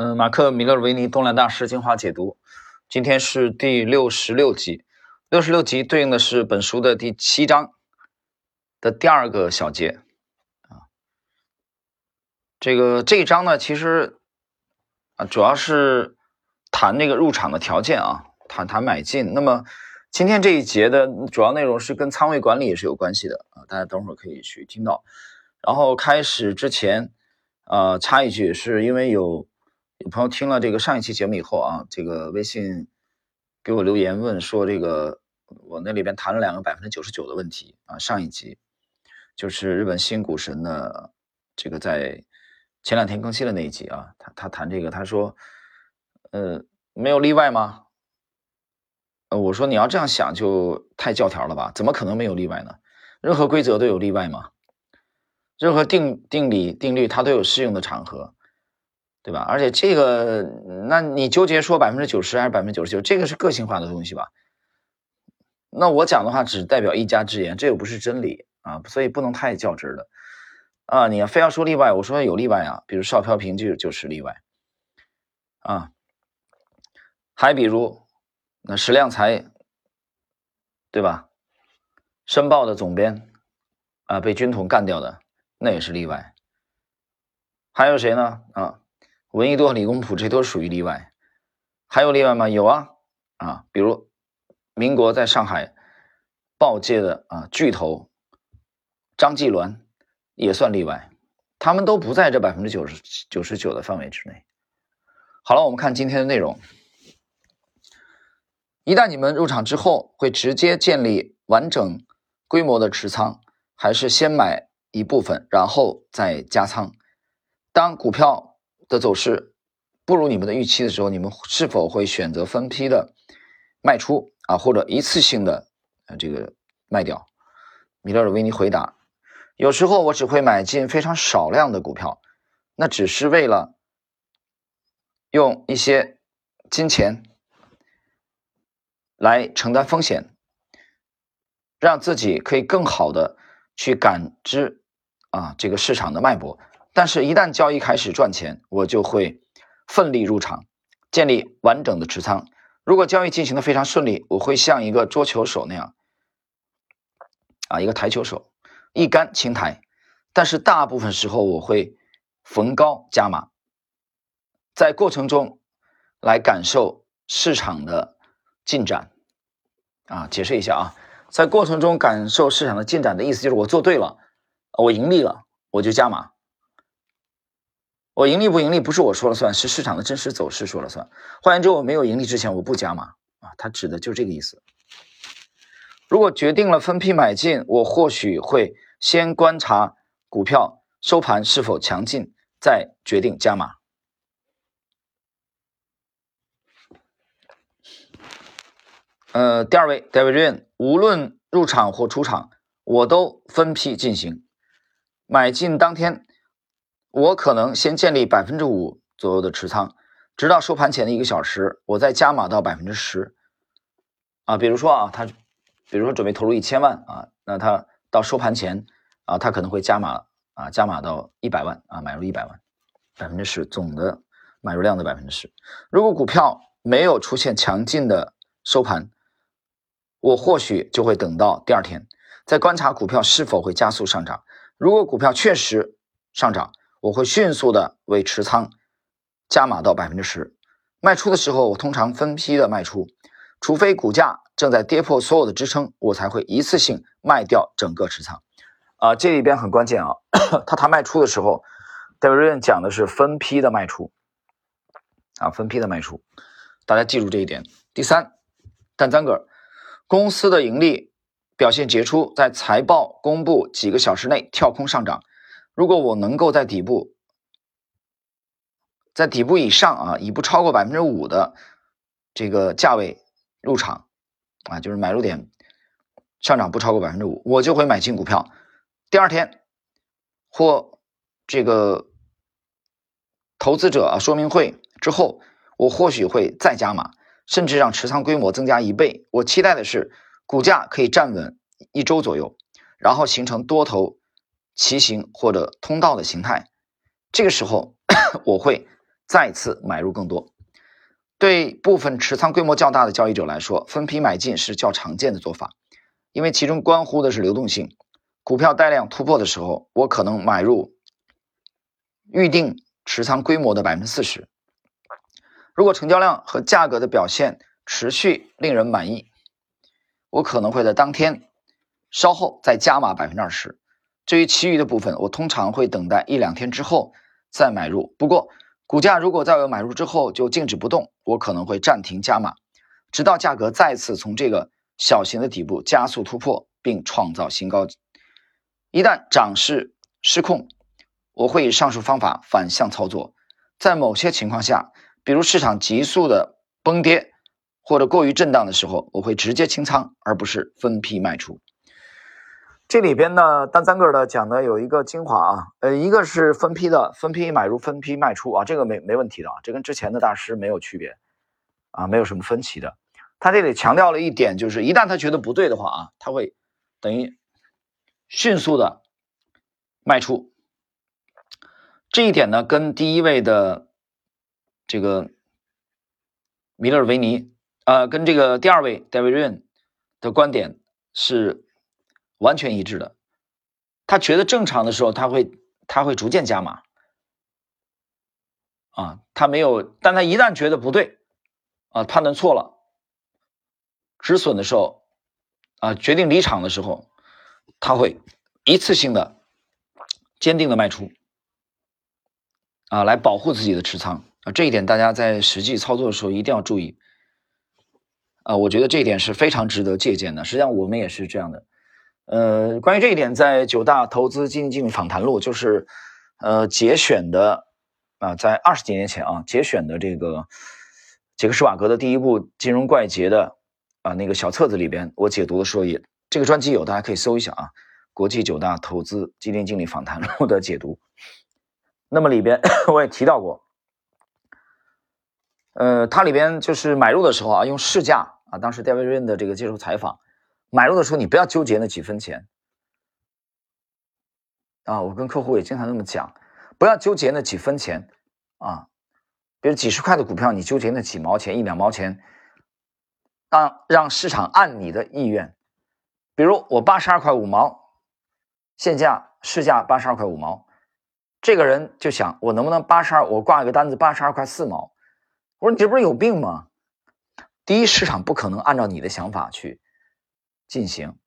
嗯，马克·米勒维尼东南大师精华解读，今天是第六十六集，六十六集对应的是本书的第七章的第二个小节啊。这个这一章呢，其实啊，主要是谈那个入场的条件啊，谈谈买进。那么今天这一节的主要内容是跟仓位管理也是有关系的啊，大家等会儿可以去听到。然后开始之前，呃，插一句，是因为有。有朋友听了这个上一期节目以后啊，这个微信给我留言问说，这个我那里边谈了两个百分之九十九的问题啊。上一集就是日本新股神的这个在前两天更新的那一集啊，他他谈这个，他说，呃，没有例外吗？呃，我说你要这样想就太教条了吧？怎么可能没有例外呢？任何规则都有例外吗？任何定定理定律它都有适用的场合。对吧？而且这个，那你纠结说百分之九十还是百分之九十九，这个是个性化的东西吧？那我讲的话只代表一家之言，这又不是真理啊，所以不能太较真的啊！你要非要说例外，我说有例外啊，比如邵飘萍就就是例外啊，还比如那石亮才，对吧？申报的总编啊，被军统干掉的，那也是例外。还有谁呢？啊？闻一多、理工谱，这都属于例外。还有例外吗？有啊，啊，比如民国在上海报界的啊巨头张继鸾也算例外，他们都不在这百分之九十九十九的范围之内。好了，我们看今天的内容。一旦你们入场之后，会直接建立完整规模的持仓，还是先买一部分，然后再加仓？当股票。的走势不如你们的预期的时候，你们是否会选择分批的卖出啊，或者一次性的呃这个卖掉？米勒尔维尼回答：有时候我只会买进非常少量的股票，那只是为了用一些金钱来承担风险，让自己可以更好的去感知啊这个市场的脉搏。但是，一旦交易开始赚钱，我就会奋力入场，建立完整的持仓。如果交易进行的非常顺利，我会像一个桌球手那样，啊，一个台球手，一杆清台。但是，大部分时候我会逢高加码，在过程中来感受市场的进展。啊，解释一下啊，在过程中感受市场的进展的意思就是，我做对了，我盈利了，我就加码。我盈利不盈利不是我说了算，是市场的真实走势说了算。换言之，我没有盈利之前，我不加码啊。它指的就是这个意思。如果决定了分批买进，我或许会先观察股票收盘是否强劲，再决定加码。呃，第二位，David Rain，无论入场或出场，我都分批进行买进当天。我可能先建立百分之五左右的持仓，直到收盘前的一个小时，我再加码到百分之十。啊，比如说啊，他，比如说准备投入一千万啊，那他到收盘前啊，他可能会加码啊，加码到一百万啊，买入一百万，百分之十总的买入量的百分之十。如果股票没有出现强劲的收盘，我或许就会等到第二天，再观察股票是否会加速上涨。如果股票确实上涨，我会迅速的为持仓加码到百分之十，卖出的时候我通常分批的卖出，除非股价正在跌破所有的支撑，我才会一次性卖掉整个持仓。啊，这里边很关键啊，他谈卖出的时候，戴维瑞讲的是分批的卖出，啊，分批的卖出，大家记住这一点。第三，但赞格公司的盈利表现杰出，在财报公布几个小时内跳空上涨。如果我能够在底部，在底部以上啊，以不超过百分之五的这个价位入场啊，就是买入点上涨不超过百分之五，我就会买进股票。第二天或这个投资者啊说明会之后，我或许会再加码，甚至让持仓规模增加一倍。我期待的是股价可以站稳一周左右，然后形成多头。骑行或者通道的形态，这个时候 我会再次买入更多。对部分持仓规模较大的交易者来说，分批买进是较常见的做法，因为其中关乎的是流动性。股票带量突破的时候，我可能买入预定持仓规模的百分之四十。如果成交量和价格的表现持续令人满意，我可能会在当天稍后再加码百分之二十。至于其余的部分，我通常会等待一两天之后再买入。不过，股价如果在我买入之后就静止不动，我可能会暂停加码，直到价格再次从这个小型的底部加速突破并创造新高。一旦涨势失控，我会以上述方法反向操作。在某些情况下，比如市场急速的崩跌或者过于震荡的时候，我会直接清仓，而不是分批卖出。这里边呢，单三个的讲的有一个精华啊，呃，一个是分批的，分批买入，分批卖出啊，这个没没问题的啊，这跟之前的大师没有区别啊，没有什么分歧的。他这里强调了一点，就是一旦他觉得不对的话啊，他会等于迅速的卖出。这一点呢，跟第一位的这个米勒维尼，呃，跟这个第二位戴维润的观点是。完全一致的，他觉得正常的时候，他会他会逐渐加码，啊，他没有，但他一旦觉得不对，啊，判断错了，止损的时候，啊，决定离场的时候，他会一次性的坚定的卖出，啊，来保护自己的持仓，啊，这一点大家在实际操作的时候一定要注意，啊，我觉得这一点是非常值得借鉴的，实际上我们也是这样的。呃，关于这一点，在九大投资基金经理访谈录，就是呃节选的啊，在二十几年前啊节选的这个杰克施瓦格的第一部《金融怪杰》的啊那个小册子里边，我解读的时候也这个专辑有，大家可以搜一下啊，国际九大投资基金经理访谈录的解读。那么里边 我也提到过，呃，它里边就是买入的时候啊，用市价啊，当时戴维润的这个接受采访。买入的时候，你不要纠结那几分钱啊！我跟客户也经常这么讲，不要纠结那几分钱啊。比如几十块的股票，你纠结那几毛钱、一两毛钱，让让市场按你的意愿。比如我八十二块五毛，现价市价八十二块五毛，这个人就想我能不能八十二？我挂一个单子八十二块四毛。我说你这不是有病吗？第一，市场不可能按照你的想法去。进行，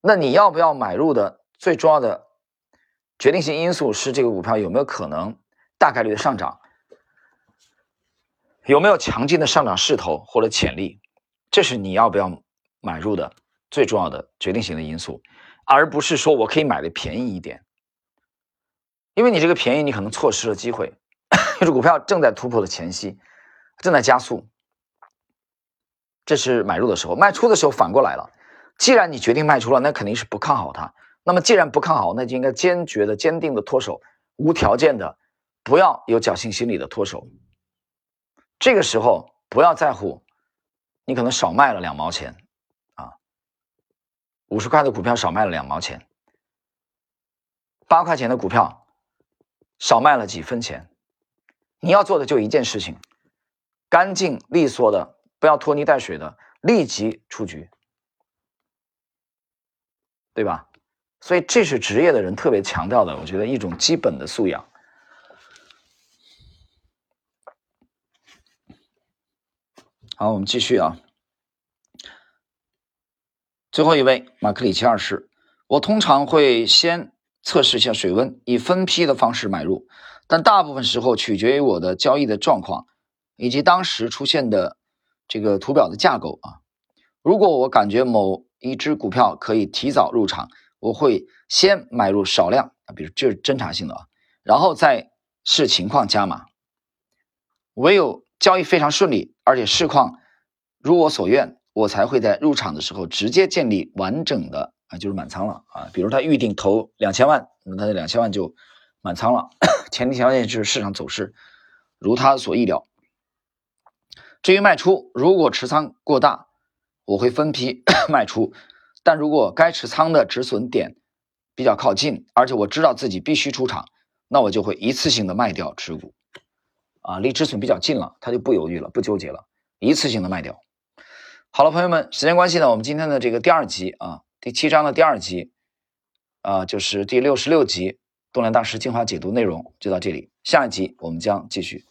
那你要不要买入的最重要的决定性因素是这个股票有没有可能大概率的上涨，有没有强劲的上涨势头或者潜力，这是你要不要买入的最重要的决定性的因素，而不是说我可以买的便宜一点，因为你这个便宜你可能错失了机会，就是股票正在突破的前夕，正在加速。这是买入的时候，卖出的时候反过来了。既然你决定卖出了，那肯定是不看好它。那么既然不看好，那就应该坚决的、坚定的脱手，无条件的，不要有侥幸心理的脱手。这个时候不要在乎，你可能少卖了两毛钱啊，五十块的股票少卖了两毛钱，八块钱的股票少卖了几分钱。你要做的就一件事情，干净利索的。不要拖泥带水的，立即出局，对吧？所以这是职业的人特别强调的，我觉得一种基本的素养。好，我们继续啊。最后一位马克里奇二世，我通常会先测试一下水温，以分批的方式买入，但大部分时候取决于我的交易的状况以及当时出现的。这个图表的架构啊，如果我感觉某一只股票可以提早入场，我会先买入少量啊，比如这是侦查性的啊，然后再视情况加码。唯有交易非常顺利，而且市况如我所愿，我才会在入场的时候直接建立完整的啊，就是满仓了啊。比如他预定投两千万，那他的两千万就满仓了，前提条件就是市场走势如他所意料。至于卖出，如果持仓过大，我会分批 卖出；但如果该持仓的止损点比较靠近，而且我知道自己必须出场，那我就会一次性的卖掉持股。啊，离止损比较近了，他就不犹豫了，不纠结了，一次性的卖掉。好了，朋友们，时间关系呢，我们今天的这个第二集啊，第七章的第二集啊，就是第六十六集《动量大师精华解读》内容就到这里，下一集我们将继续。